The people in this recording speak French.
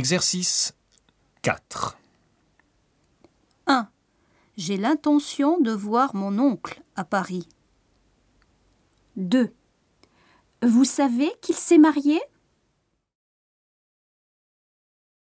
Exercice 4. 1. J'ai l'intention de voir mon oncle à Paris. 2. Vous savez qu'il s'est marié?